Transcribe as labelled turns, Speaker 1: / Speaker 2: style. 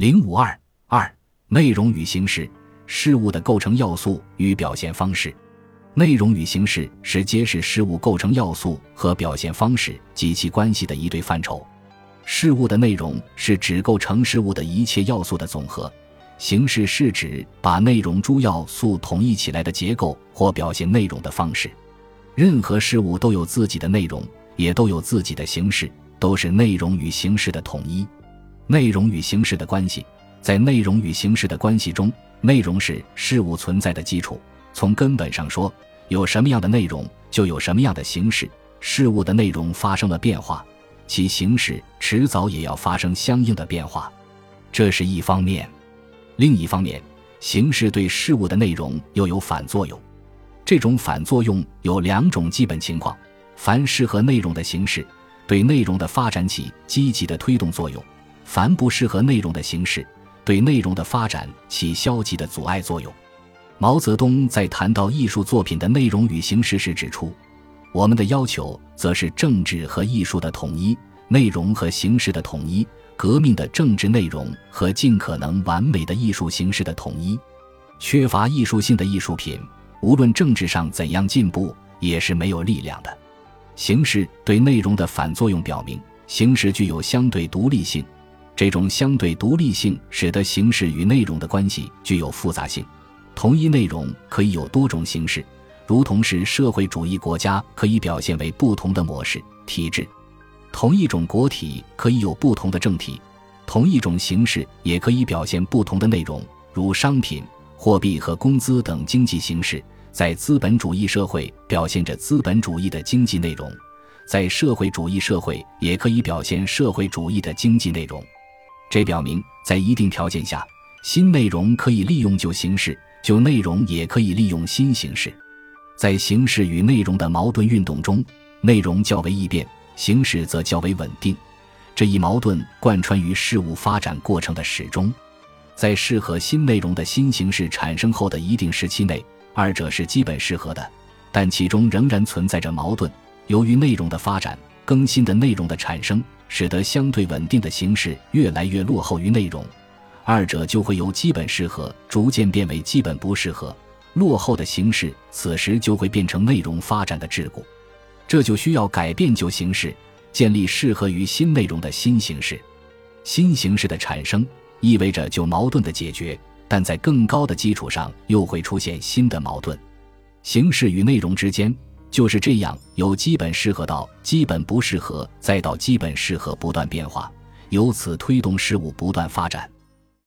Speaker 1: 零五二二内容与形式，事物的构成要素与表现方式。内容与形式是揭示事物构成要素和表现方式及其关系的一对范畴。事物的内容是指构成事物的一切要素的总和，形式是指把内容诸要素统一起来的结构或表现内容的方式。任何事物都有自己的内容，也都有自己的形式，都是内容与形式的统一。内容与形式的关系，在内容与形式的关系中，内容是事物存在的基础。从根本上说，有什么样的内容，就有什么样的形式。事物的内容发生了变化，其形式迟早也要发生相应的变化，这是一方面。另一方面，形式对事物的内容又有反作用。这种反作用有两种基本情况：凡适合内容的形式，对内容的发展起积极的推动作用；凡不适合内容的形式，对内容的发展起消极的阻碍作用。毛泽东在谈到艺术作品的内容与形式时指出，我们的要求则是政治和艺术的统一，内容和形式的统一，革命的政治内容和尽可能完美的艺术形式的统一。缺乏艺术性的艺术品，无论政治上怎样进步，也是没有力量的。形式对内容的反作用表明，形式具有相对独立性，这种相对独立性使得形式与内容的关系具有复杂性。同一内容可以有多种形式，如同是社会主义国家可以表现为不同的模式体制；同一种国体可以有不同的政体；同一种形式也可以表现不同的内容，如商品、货币和工资等经济形式。在资本主义社会表现着资本主义的经济内容，在社会主义社会也可以表现社会主义的经济内容。这表明，在一定条件下，新内容可以利用旧形式。旧内容也可以利用新形式，在形式与内容的矛盾运动中，内容较为易变，形式则较为稳定。这一矛盾贯穿于事物发展过程的始终。在适合新内容的新形式产生后的一定时期内，二者是基本适合的，但其中仍然存在着矛盾。由于内容的发展，更新的内容的产生，使得相对稳定的形式越来越落后于内容。二者就会由基本适合逐渐变为基本不适合，落后的形式此时就会变成内容发展的桎梏，这就需要改变旧形式，建立适合于新内容的新形式。新形式的产生意味着旧矛盾的解决，但在更高的基础上又会出现新的矛盾。形式与内容之间就是这样由基本适合到基本不适合，再到基本适合不断变化，由此推动事物不断发展。